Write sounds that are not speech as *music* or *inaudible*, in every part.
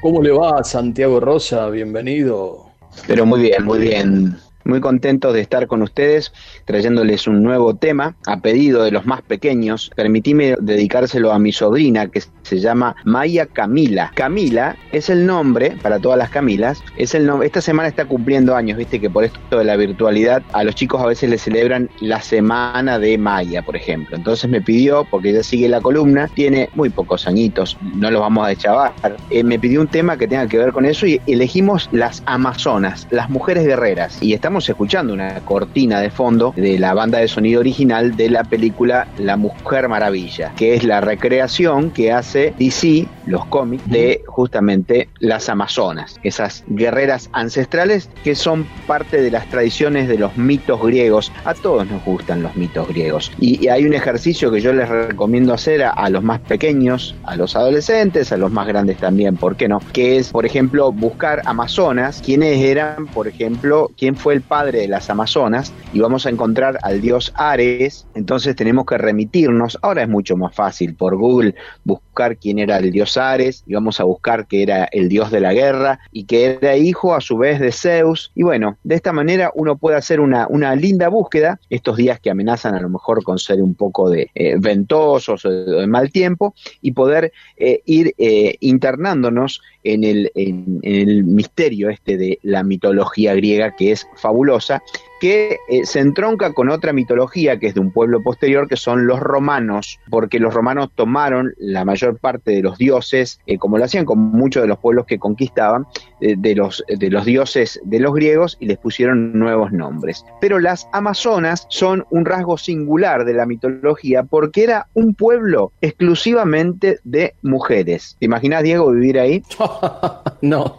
¿Cómo le va, Santiago Rosa? Bienvenido. Pero muy bien, muy bien. Muy contentos de estar con ustedes trayéndoles un nuevo tema a pedido de los más pequeños. Permitíme dedicárselo a mi sobrina que se llama Maya Camila. Camila es el nombre para todas las Camilas. Es el nombre. Esta semana está cumpliendo años, viste que por esto de la virtualidad a los chicos a veces les celebran la semana de Maya, por ejemplo. Entonces me pidió, porque ella sigue la columna, tiene muy pocos añitos, no los vamos a deschavar. Eh, me pidió un tema que tenga que ver con eso y elegimos las Amazonas, las mujeres guerreras. Y estamos escuchando una cortina de fondo de la banda de sonido original de la película La Mujer Maravilla, que es la recreación que hace DC, los cómics, de justamente las Amazonas, esas guerreras ancestrales que son parte de las tradiciones de los mitos griegos. A todos nos gustan los mitos griegos. Y, hay un ejercicio que yo les recomiendo hacer a los más pequeños, a los adolescentes, a los más grandes también, ¿por qué no? Que es, por ejemplo, buscar Amazonas, quiénes eran, por ejemplo, quién fue el padre de las Amazonas, y vamos a encontrar al dios Ares, entonces tenemos que remitirnos, ahora es mucho más fácil por Google buscar quién era el dios Ares y vamos a buscar que era el dios de la guerra y que era hijo a su vez de Zeus. Y bueno, de esta manera uno puede hacer una, una linda búsqueda estos días que amenazan a lo mejor con ser un poco de eh, ventosos o de, mal tiempo y poder eh, ir eh, internándonos en el, en el misterio este de la mitología griega que es fabulosa que eh, se entronca con otra mitología que es de un pueblo posterior, que son los romanos, porque los romanos tomaron la mayor parte de los dioses, eh, como lo hacían con muchos de los pueblos que conquistaban, eh, de, los, de los dioses de los griegos y les pusieron nuevos nombres. Pero las amazonas son un rasgo singular de la mitología porque era un pueblo exclusivamente de mujeres. ¿Te imaginas, Diego, vivir ahí? *laughs* no.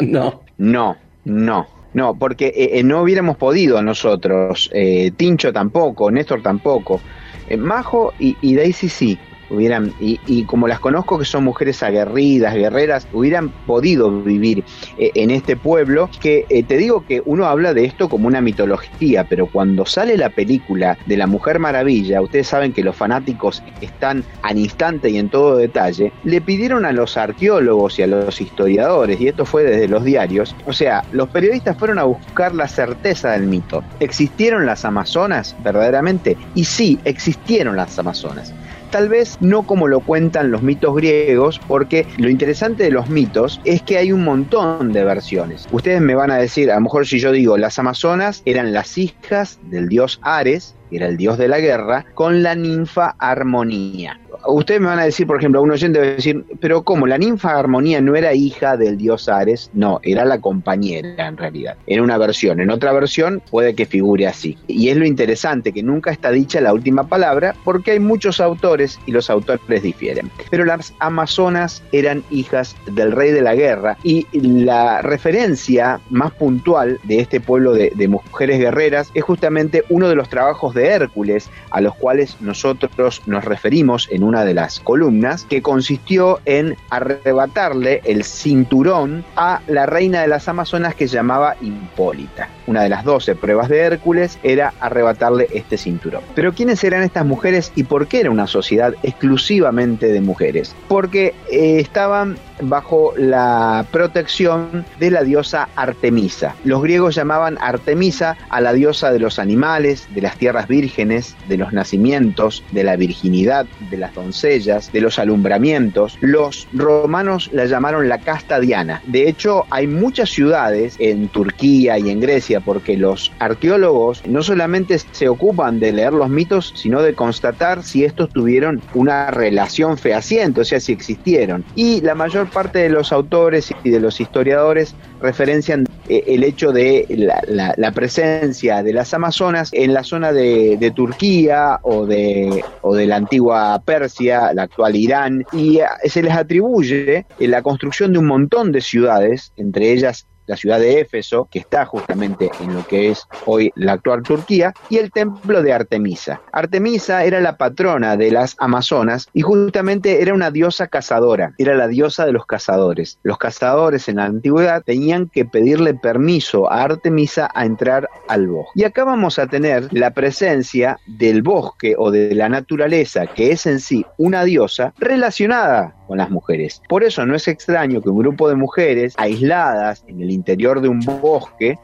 No. No, no. No, porque eh, eh, no hubiéramos podido nosotros, eh, Tincho tampoco, Néstor tampoco, eh, Majo y, y Daisy sí, hubieran, y, y, como las conozco que son mujeres aguerridas, guerreras, hubieran podido vivir eh, en este pueblo, que eh, te digo que uno habla de esto como una mitología, pero cuando sale la película de la Mujer Maravilla, ustedes saben que los fanáticos están al instante y en todo detalle, le pidieron a los arqueólogos y a los historiadores, y esto fue desde los diarios, o sea, los periodistas fueron a buscar la certeza del mito. ¿Existieron las Amazonas verdaderamente? Y sí, existieron las Amazonas tal vez no como lo cuentan los mitos griegos, porque lo interesante de los mitos es que hay un montón de versiones. Ustedes me van a decir, a lo mejor si yo digo, las Amazonas eran las hijas del dios Ares, que era el dios de la guerra, con la ninfa Armonía. Ustedes me van a decir, por ejemplo, un oyente va a decir, pero ¿cómo? ¿La ninfa Armonía no era hija del dios Ares? No, era la compañera en realidad. Era una versión. En otra versión puede que figure así. Y es lo interesante, que nunca está dicha la última palabra, porque hay muchos autores y los autores difieren. Pero las Amazonas eran hijas del rey de la guerra y la referencia más puntual de este pueblo de, mujeres guerreras es justamente uno de los trabajos de Hércules a los cuales nosotros nos referimos en una de las columnas, que consistió en arrebatarle el cinturón a la reina de las Amazonas que se llamaba Hipólita. Una de las doce pruebas de Hércules era arrebatarle este cinturón. Pero ¿quiénes eran estas mujeres y por qué era una sociedad exclusivamente de mujeres? Porque eh, estaban bajo la protección de la diosa Artemisa. Los griegos llamaban Artemisa a la diosa de los animales, de las tierras vírgenes, de los nacimientos, de la virginidad, de las doncellas, de los alumbramientos. Los romanos la llamaron la casta diana. De hecho, hay muchas ciudades en Turquía y en Grecia porque los arqueólogos no solamente se ocupan de leer los mitos, sino de constatar si estos tuvieron una relación fehaciente, o sea, si existieron. Y la mayor parte de los autores y de los historiadores referencian eh, el hecho de la, presencia de las Amazonas en la zona de, Turquía o de, o de la antigua Persia, la actual Irán, y eh, se les atribuye la construcción de un montón de ciudades, entre ellas la ciudad de Éfeso, que está justamente en lo que es hoy la actual Turquía, y el templo de Artemisa. Artemisa era la patrona de las Amazonas y justamente era una diosa cazadora, era la diosa de los cazadores. Los cazadores en la antigüedad tenían que pedirle permiso a Artemisa a entrar al bosque. Y acá vamos a tener la presencia del bosque o de la naturaleza, que es en sí una diosa, relacionada con las mujeres. Por eso no es extraño que un grupo de mujeres aisladas en el interior de un bosque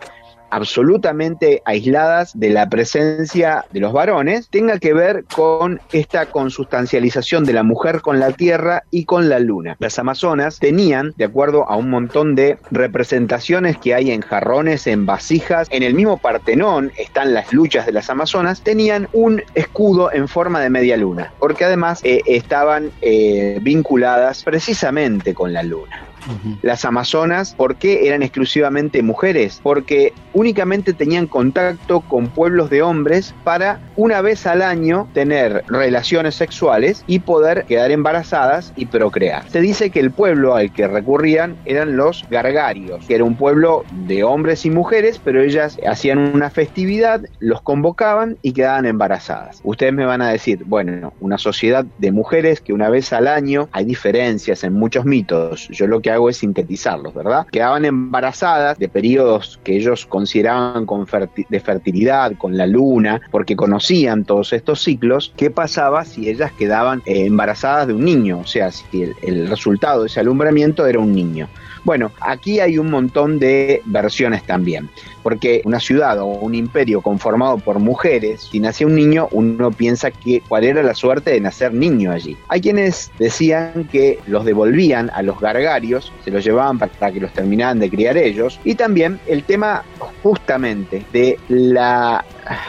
absolutamente aisladas de la presencia de los varones tenga que ver con esta consustancialización de la mujer con la tierra y con la luna. Las amazonas tenían, de acuerdo a un montón de representaciones que hay en jarrones, en vasijas, en el mismo Partenón están las luchas de las amazonas, tenían un escudo en forma de media luna, porque además eh, estaban eh, vinculadas precisamente con la luna. Las amazonas, ¿por qué eran exclusivamente mujeres? Porque únicamente tenían contacto con pueblos de hombres para una vez al año tener relaciones sexuales y poder quedar embarazadas y procrear. Se dice que el pueblo al que recurrían eran los gargarios, que era un pueblo de hombres y mujeres, pero ellas hacían una festividad, los convocaban y quedaban embarazadas. Ustedes me van a decir, bueno, una sociedad de mujeres que una vez al año hay diferencias en muchos mitos. Yo lo que hago es sintetizarlos, ¿verdad? Quedaban embarazadas de periodos que ellos consideraban con de fertilidad, con la luna, porque conocían todos estos ciclos. ¿Qué pasaba si ellas quedaban eh, embarazadas de un niño? O sea, si el resultado de ese alumbramiento era un niño. Bueno, aquí hay un montón de versiones también, porque una ciudad o un imperio conformado por mujeres, si nacía un niño, uno piensa que cuál era la suerte de nacer niño allí. Hay quienes decían que los devolvían a los gargarios, se los llevaban para que los terminaran de criar ellos, y también el tema justamente de la...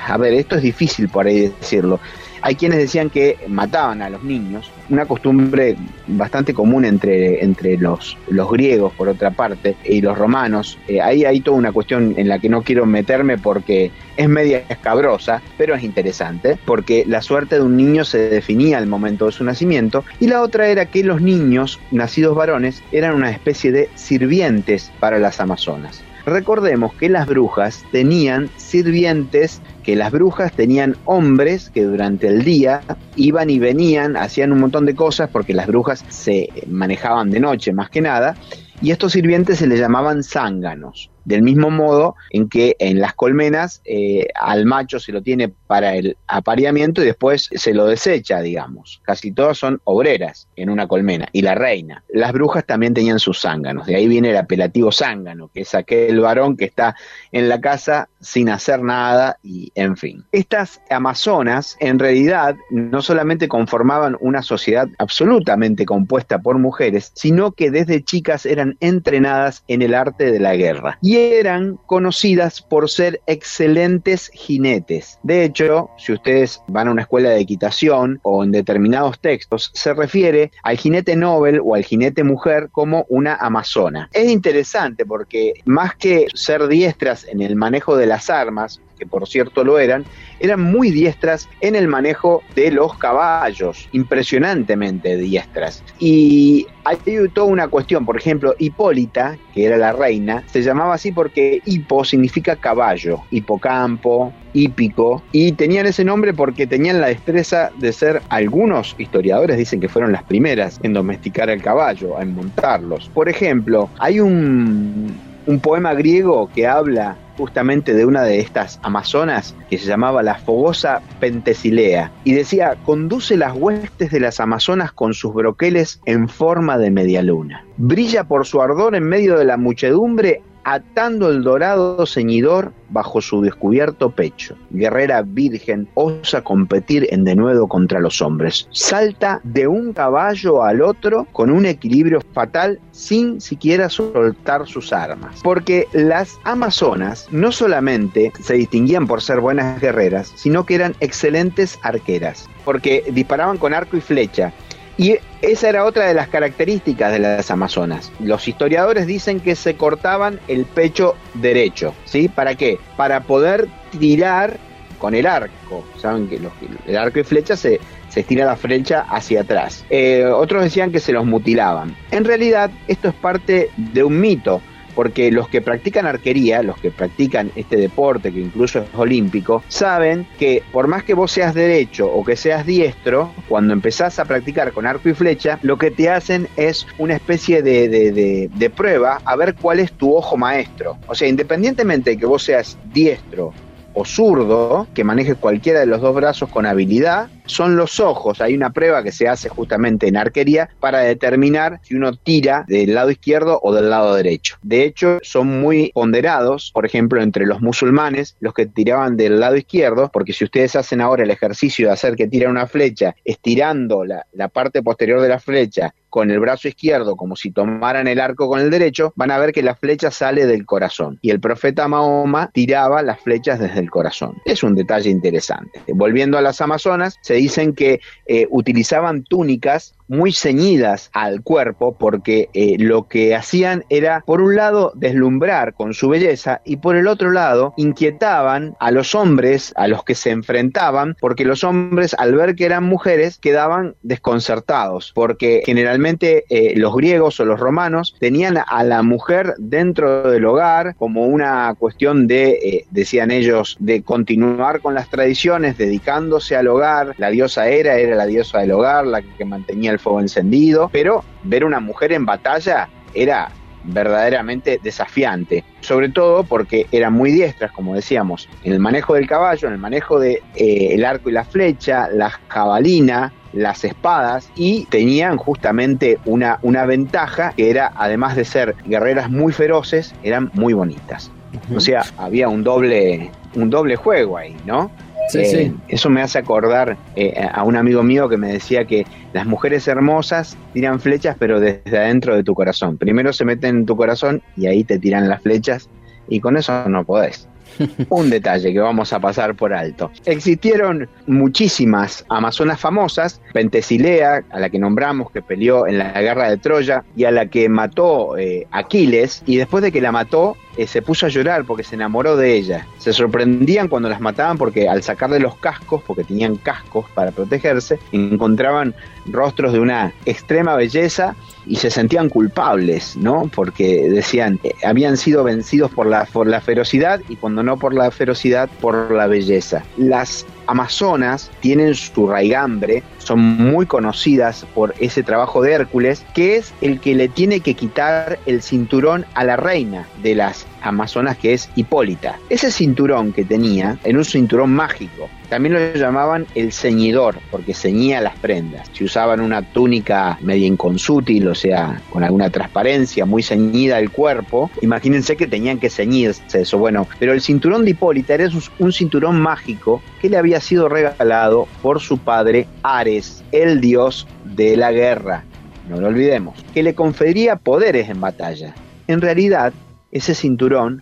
A ver, esto es difícil por ahí decirlo hay quienes decían que mataban a los niños, una costumbre bastante común entre, entre los, los griegos, por otra parte, y los romanos. Eh, ahí hay toda una cuestión en la que no quiero meterme porque es media escabrosa, pero es interesante, porque la suerte de un niño se definía al momento de su nacimiento, y la otra era que los niños, nacidos varones, eran una especie de sirvientes para las amazonas. Recordemos que las brujas tenían sirvientes, que las brujas tenían hombres que durante el día iban y venían, hacían un montón de cosas porque las brujas se manejaban de noche más que nada, y estos sirvientes se les llamaban zánganos. Del mismo modo en que en las colmenas eh, al macho se lo tiene para el apareamiento y después se lo desecha, digamos. Casi todas son obreras en una colmena. Y la reina. Las brujas también tenían sus zánganos. De ahí viene el apelativo zángano, que es aquel varón que está en la casa sin hacer nada y en fin. Estas amazonas en realidad no solamente conformaban una sociedad absolutamente compuesta por mujeres, sino que desde chicas eran entrenadas en el arte de la guerra eran conocidas por ser excelentes jinetes. De hecho, si ustedes van a una escuela de equitación o en determinados textos, se refiere al jinete Nobel o al jinete mujer como una amazona. Es interesante porque más que ser diestras en el manejo de las armas, que por cierto lo eran, eran muy diestras en el manejo de los caballos, impresionantemente diestras. Y hay toda una cuestión, por ejemplo, Hipólita, que era la reina, se llamaba así porque hipo significa caballo, hipocampo, hípico, y tenían ese nombre porque tenían la destreza de ser, algunos historiadores dicen que fueron las primeras en domesticar el caballo, en montarlos. Por ejemplo, hay un, un poema griego que habla justamente de una de estas amazonas que se llamaba la fogosa Pentesilea y decía, conduce las huestes de las amazonas con sus broqueles en forma de media luna. Brilla por su ardor en medio de la muchedumbre atando el dorado ceñidor bajo su descubierto pecho. Guerrera virgen osa competir en denuedo contra los hombres. Salta de un caballo al otro con un equilibrio fatal sin siquiera soltar sus armas. Porque las amazonas no solamente se distinguían por ser buenas guerreras, sino que eran excelentes arqueras, porque disparaban con arco y flecha. Y esa era otra de las características de las amazonas. Los historiadores dicen que se cortaban el pecho derecho, ¿sí? ¿Para qué? Para poder tirar con el arco. Saben que el arco y flecha se, se estira la flecha hacia atrás. Eh, otros decían que se los mutilaban. En realidad, esto es parte de un mito porque los que practican arquería, los que practican este deporte que incluso es olímpico, saben que por más que vos seas derecho o que seas diestro, cuando empezás a practicar con arco y flecha, lo que te hacen es una especie de, de prueba a ver cuál es tu ojo maestro. O sea, independientemente de que vos seas diestro o zurdo, que maneje cualquiera de los dos brazos con habilidad, son los ojos. Hay una prueba que se hace justamente en arquería para determinar si uno tira del lado izquierdo o del lado derecho. De hecho, son muy ponderados, por ejemplo, entre los musulmanes, los que tiraban del lado izquierdo, porque si ustedes hacen ahora el ejercicio de hacer que tiran una flecha, estirando la, la parte posterior de la flecha con el brazo izquierdo como si tomaran el arco con el derecho, van a ver que la flecha sale del corazón. Y el profeta Mahoma tiraba las flechas desde el corazón. Es un detalle interesante. Volviendo a las Amazonas, se dicen que eh, utilizaban túnicas muy ceñidas al cuerpo porque eh, lo que hacían era, por un lado, deslumbrar con su belleza y por el otro lado, inquietaban a los hombres a los que se enfrentaban porque los hombres al ver que eran mujeres quedaban desconcertados porque generalmente eh, los griegos o los romanos tenían a la mujer dentro del hogar como una cuestión de, eh, decían ellos, de continuar con las tradiciones, dedicándose al hogar. La diosa Hera era la diosa del hogar, la que mantenía el fuego encendido, pero ver una mujer en batalla era verdaderamente desafiante, sobre todo porque eran muy diestras, como decíamos, en el manejo del caballo, en el manejo del de, eh, arco y la flecha, la jabalina, las espadas y tenían justamente una, una ventaja que era, además de ser guerreras muy feroces, eran muy bonitas. O sea, había un doble, un doble juego ahí, ¿no? Eh, eso me hace acordar eh, a un amigo mío que me decía que las mujeres hermosas tiran flechas, pero desde adentro de tu corazón. Primero se meten en tu corazón y ahí te tiran las flechas y con eso no podés. *laughs* Un detalle que vamos a pasar por alto. Existieron muchísimas amazonas famosas, Pentesilea, a la que nombramos, que peleó en la guerra de Troya, y a la que mató eh, Aquiles, y después de que la mató, eh, se puso a llorar porque se enamoró de ella. Se sorprendían cuando las mataban porque al sacarle los cascos, porque tenían cascos para protegerse, encontraban rostros de una extrema belleza y se sentían culpables, ¿no? Porque decían, eh, habían sido vencidos por la, por la ferocidad y cuando no por la ferocidad, por la belleza. Las Amazonas tienen su raigambre, son muy conocidas por ese trabajo de Hércules, que es el que le tiene que quitar el cinturón a la reina de las Amazonas, que es Hipólita. Ese cinturón que tenía, en un cinturón mágico, también lo llamaban el ceñidor, porque ceñía las prendas. Si usaban una túnica media inconsútil, o sea, con alguna transparencia, muy ceñida el cuerpo, imagínense que tenían que ceñirse eso. Bueno, pero el cinturón de Hipólita era un cinturón mágico que le había sido regalado por su padre Ares, el dios de la guerra. No lo olvidemos, que le confería poderes en batalla. En realidad, ese cinturón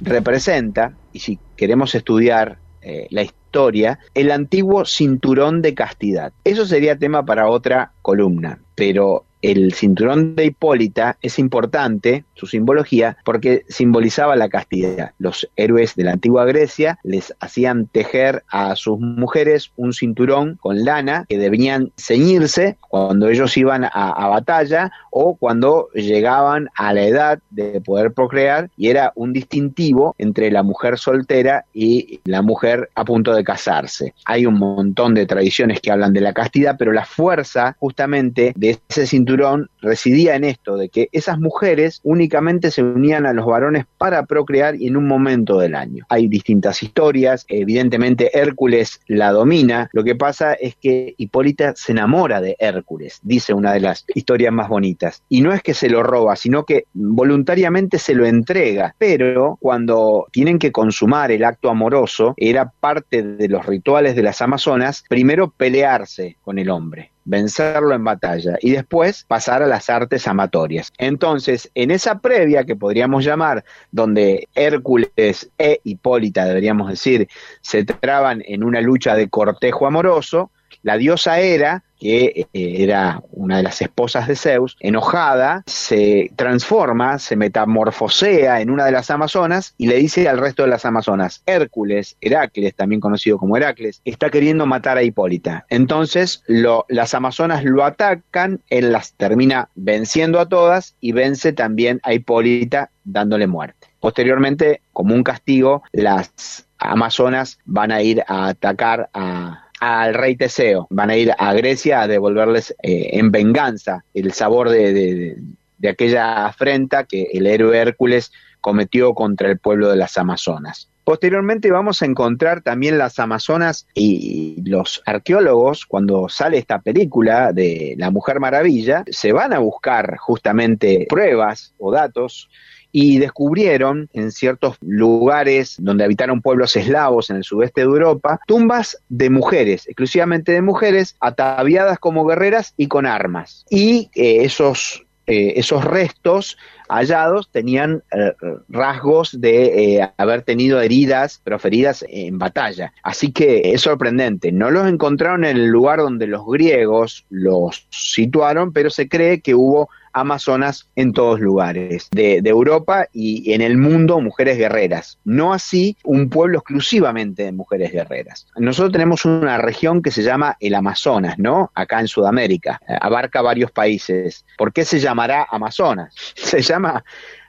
representa, y si queremos estudiar eh, la historia, el antiguo cinturón de castidad. Eso sería tema para otra columna, pero el cinturón de Hipólita es importante, su simbología, porque simbolizaba la castidad. Los héroes de la antigua Grecia les hacían tejer a sus mujeres un cinturón con lana que debían ceñirse cuando ellos iban a, batalla o cuando llegaban a la edad de poder procrear y era un distintivo entre la mujer soltera y la mujer a punto de casarse. Hay un montón de tradiciones que hablan de la castidad, pero la fuerza justamente de ese cinturón cinturón residía en esto, de que esas mujeres únicamente se unían a los varones para procrear y en un momento del año. Hay distintas historias, evidentemente Hércules la domina, lo que pasa es que Hipólita se enamora de Hércules, dice una de las historias más bonitas, y no es que se lo roba, sino que voluntariamente se lo entrega, pero cuando tienen que consumar el acto amoroso, era parte de los rituales de las Amazonas, primero pelearse con el hombre vencerlo en batalla y después pasar a las artes amatorias. Entonces, en esa previa que podríamos llamar, donde Hércules e Hipólita, deberíamos decir, se traban en una lucha de cortejo amoroso, la diosa Hera que eh, era una de las esposas de Zeus, enojada, se transforma, se metamorfosea en una de las Amazonas y le dice al resto de las Amazonas, Hércules, Heracles, también conocido como Heracles, está queriendo matar a Hipólita. Entonces las Amazonas lo atacan, él las termina venciendo a todas y vence también a Hipólita dándole muerte. Posteriormente, como un castigo, las Amazonas van a ir a atacar a al rey Teseo. Van a ir a Grecia a devolverles eh, en venganza el sabor de, de, aquella afrenta que el héroe Hércules cometió contra el pueblo de las Amazonas. Posteriormente vamos a encontrar también las Amazonas y los arqueólogos, cuando sale esta película de La Mujer Maravilla, se van a buscar justamente pruebas o datos y descubrieron en ciertos lugares donde habitaron pueblos eslavos en el sudeste de Europa tumbas de mujeres, exclusivamente de mujeres, ataviadas como guerreras y con armas. Y eh, esos, eh, esos restos hallados tenían eh, rasgos de haber tenido heridas proferidas en batalla. Así que es sorprendente. No los encontraron en el lugar donde los griegos los situaron, pero se cree que hubo amazonas en todos lugares de, Europa y en el mundo mujeres guerreras. No así un pueblo exclusivamente de mujeres guerreras. Nosotros tenemos una región que se llama el Amazonas, ¿no? Acá en Sudamérica. Abarca varios países. ¿Por qué se llamará Amazonas? *laughs* Se llama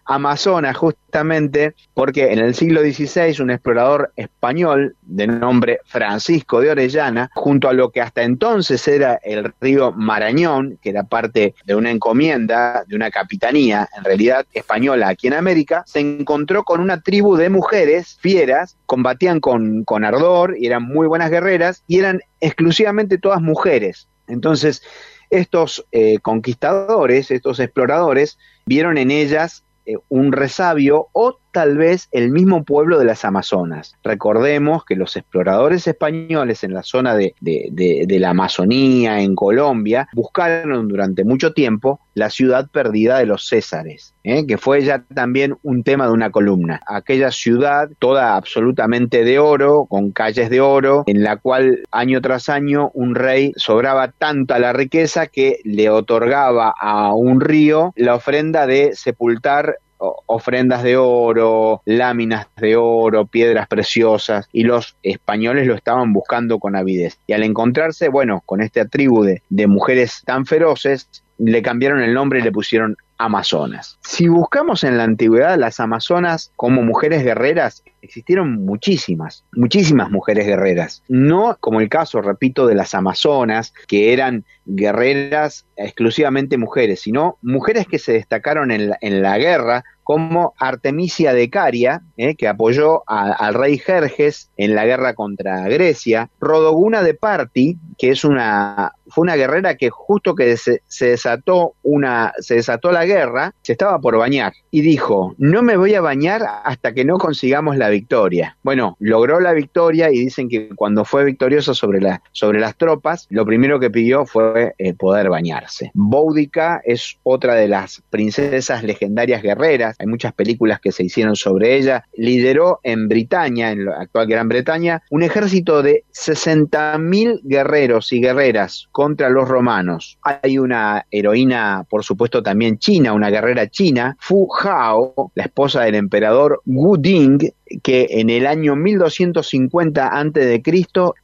Amazonas justamente porque en el siglo XVI un explorador español de nombre Francisco de Orellana, junto a lo que hasta entonces era el río Marañón, que era parte de una encomienda, de una capitanía, en realidad española aquí en América, se encontró con una tribu de mujeres fieras, combatían con, con ardor y eran muy buenas guerreras y eran exclusivamente todas mujeres. Entonces, estos eh, conquistadores, estos exploradores, vieron en ellas eh, un resabio o tal vez el mismo pueblo de las Amazonas. Recordemos que los exploradores españoles en la zona de, la Amazonía, en Colombia, buscaron durante mucho tiempo la ciudad perdida de los Césares, ¿eh? que fue ya también un tema de una columna. Aquella ciudad toda absolutamente de oro, con calles de oro, en la cual año tras año un rey sobraba tanta la riqueza que le otorgaba a un río la ofrenda de sepultar ofrendas de oro, láminas de oro, piedras preciosas, y los españoles lo estaban buscando con avidez. Y al encontrarse, bueno, con esta tribu de, de mujeres tan feroces, le cambiaron el nombre y le pusieron Amazonas. Si buscamos en la antigüedad las Amazonas como mujeres guerreras, existieron muchísimas, muchísimas mujeres guerreras. No como el caso, repito, de las Amazonas, que eran guerreras exclusivamente mujeres, sino mujeres que se destacaron en la, guerra como Artemisia de Caria, eh, que apoyó al rey Jerjes en la guerra contra Grecia, Rodoguna de Parti, que es una, fue una guerrera que justo que se, desató una, se desató la guerra, se estaba por bañar y dijo, no me voy a bañar hasta que no consigamos la victoria. Bueno, logró la victoria y dicen que cuando fue victorioso sobre, sobre las tropas, lo primero que pidió fue eh, poder bañarse. Boudica es otra de las princesas legendarias guerreras, hay muchas películas que se hicieron sobre ella, lideró en Britania, en la actual Gran Bretaña, un ejército de 60.000 guerreros y guerreras contra los romanos. Hay una heroína, por supuesto, también china, una guerrera china, Fu Hao, la esposa del emperador Wu Ding, que en el año 1250 a.C.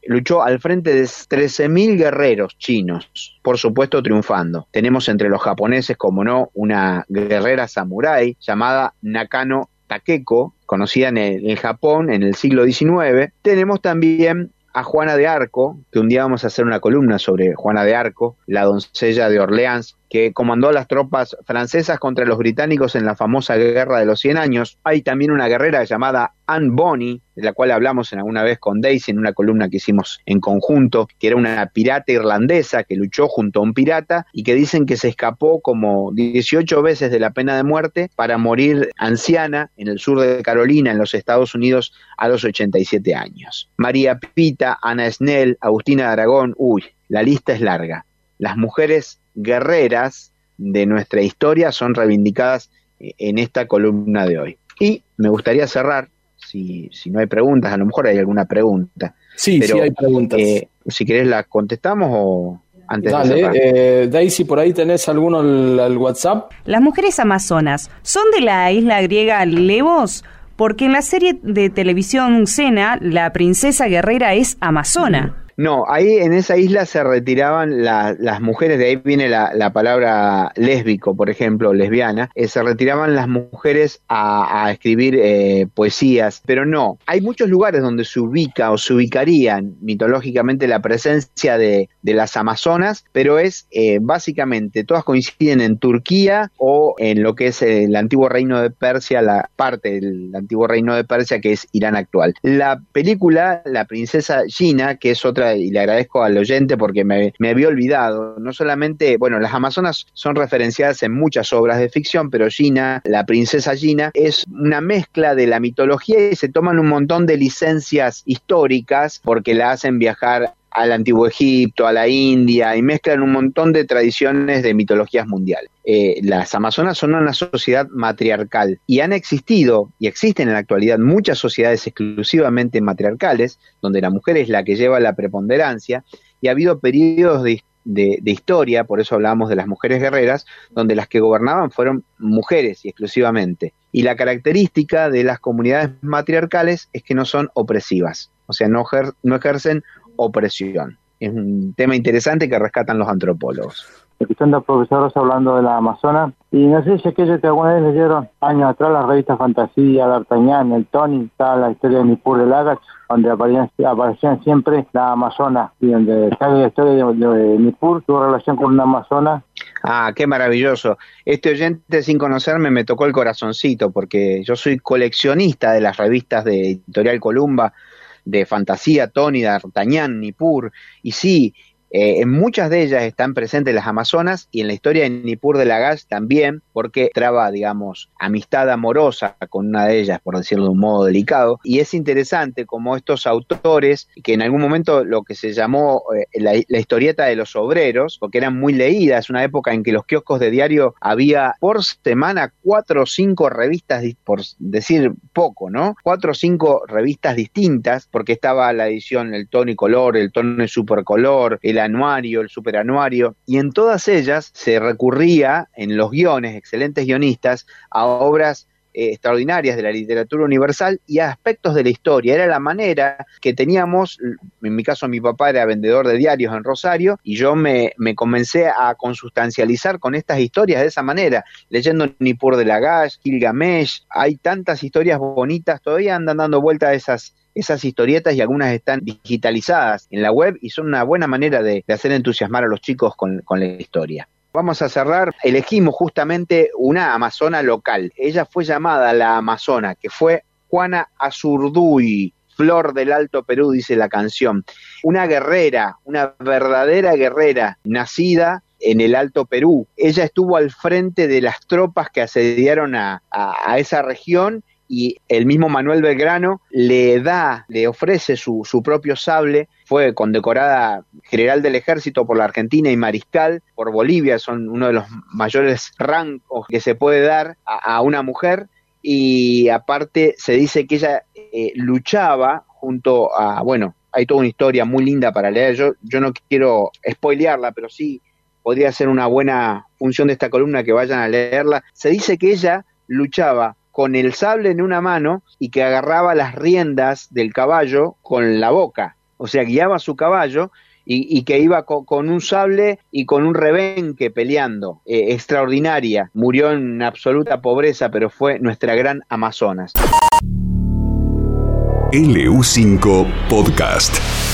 luchó al frente de 13.000 guerreros chinos, por supuesto triunfando. Tenemos entre los japoneses, como no, una guerrera samurái llamada Nakano Takeko, conocida en el, Japón en el siglo XIX. Tenemos también a Juana de Arco, que un día vamos a hacer una columna sobre Juana de Arco, la doncella de Orleans, que comandó las tropas francesas contra los británicos en la famosa Guerra de los 100 Años. Hay también una guerrera llamada Anne Bonny, de la cual hablamos en alguna vez con Daisy en una columna que hicimos en conjunto, que era una pirata irlandesa que luchó junto a un pirata y que dicen que se escapó como 18 veces de la pena de muerte para morir anciana en el sur de Carolina, en los Estados Unidos, a los 87 años. María Pita, Ana Snell, Agustina de Aragón, uy, la lista es larga. Las mujeres guerreras de nuestra historia son reivindicadas eh, en esta columna de hoy. Y me gustaría cerrar, si, si no hay preguntas, a lo mejor hay alguna pregunta. Sí, sí hay preguntas. Eh, si querés la contestamos o antes Dale, de eh, Daisy, por ahí tenés alguno al, WhatsApp. Las mujeres amazonas son de la isla griega Levos, porque en la serie de televisión Cena, la princesa guerrera es amazona. No, ahí en esa isla se retiraban las mujeres, de ahí viene la, palabra lésbico, por ejemplo, lesbiana, eh, se retiraban las mujeres a, escribir eh, poesías, pero no, hay muchos lugares donde se ubica o se ubicarían mitológicamente la presencia de, las amazonas, pero es eh, básicamente, todas coinciden en Turquía o en lo que es el antiguo reino de Persia, la parte del antiguo reino de Persia que es Irán actual. La película, La princesa Gina, que es otra y le agradezco al oyente porque me, había olvidado. No solamente, bueno, las Amazonas son referenciadas en muchas obras de ficción, pero Gina, la princesa Gina, es una mezcla de la mitología y se toman un montón de licencias históricas porque la hacen viajar al antiguo Egipto, a la India, y mezclan un montón de tradiciones de mitologías mundiales. Eh, las Amazonas son una sociedad matriarcal y han existido y existen en la actualidad muchas sociedades exclusivamente matriarcales, donde la mujer es la que lleva la preponderancia, y ha habido periodos de, historia, por eso hablamos de las mujeres guerreras, donde las que gobernaban fueron mujeres y exclusivamente. Y la característica de las comunidades matriarcales es que no son opresivas, o sea, no, no ejercen opresión. Es un tema interesante que rescatan los antropólogos. Escuchando a profesores hablando de la Amazona, y no sé si aquellos que alguna vez leyeron años atrás la revista Fantasía, D'Artagnan, el Tony, está la historia de Nippur de Lagash, donde aparecían, siempre la Amazona, y donde está la historia de, Nippur, tuvo relación con una Amazona. Ah, qué maravilloso. Este oyente sin conocerme me tocó el corazoncito, porque yo soy coleccionista de las revistas de Editorial Columba, de fantasía, Tony, D'Artagnan, Nippur, y sí, eh, en muchas de ellas están presentes las Amazonas y en la historia de Nippur de Lagash también, porque traba, digamos, amistad amorosa con una de ellas, por decirlo de un modo delicado. Y es interesante como estos autores, que en algún momento lo que se llamó eh, la, historieta de los obreros, porque eran muy leídas, una época en que los kioscos de diario había por semana cuatro o cinco revistas, por decir poco, ¿no? Cuatro o cinco revistas distintas, porque estaba la edición El Tony Color, El Tony Supercolor, el anuario, el superanuario, y en todas ellas se recurría en los guiones, excelentes guionistas, a obras eh, extraordinarias de la literatura universal y a aspectos de la historia. Era la manera que teníamos, en mi caso mi papá era vendedor de diarios en Rosario y yo me, me comencé a consustancializar con estas historias de esa manera, leyendo Nippur de Lagash, Gilgamesh, hay tantas historias bonitas, todavía andan dando vuelta esas esas historietas y algunas están digitalizadas en la web y son una buena manera de, hacer entusiasmar a los chicos con, la historia. Vamos a cerrar, elegimos justamente una amazona local. Ella fue llamada la amazona, que fue Juana Azurduy, Flor del Alto Perú, dice la canción. Una guerrera, una verdadera guerrera, nacida en el Alto Perú. Ella estuvo al frente de las tropas que asediaron a esa región y el mismo Manuel Belgrano le da, le ofrece su, su, propio sable, fue condecorada general del ejército por la Argentina y mariscal por Bolivia, son uno de los mayores rangos que se puede dar a, una mujer. Y aparte se dice que ella eh, luchaba junto a, bueno, hay toda una historia muy linda para leer, yo, yo no quiero spoilearla, pero sí podría ser una buena función de esta columna que vayan a leerla, se dice que ella luchaba con el sable en una mano y que agarraba las riendas del caballo con la boca. O sea, guiaba su caballo y, que iba con, un sable y con un rebenque peleando. Eh, extraordinaria. Murió en absoluta pobreza, pero fue nuestra gran Amazonas. LU5 Podcast.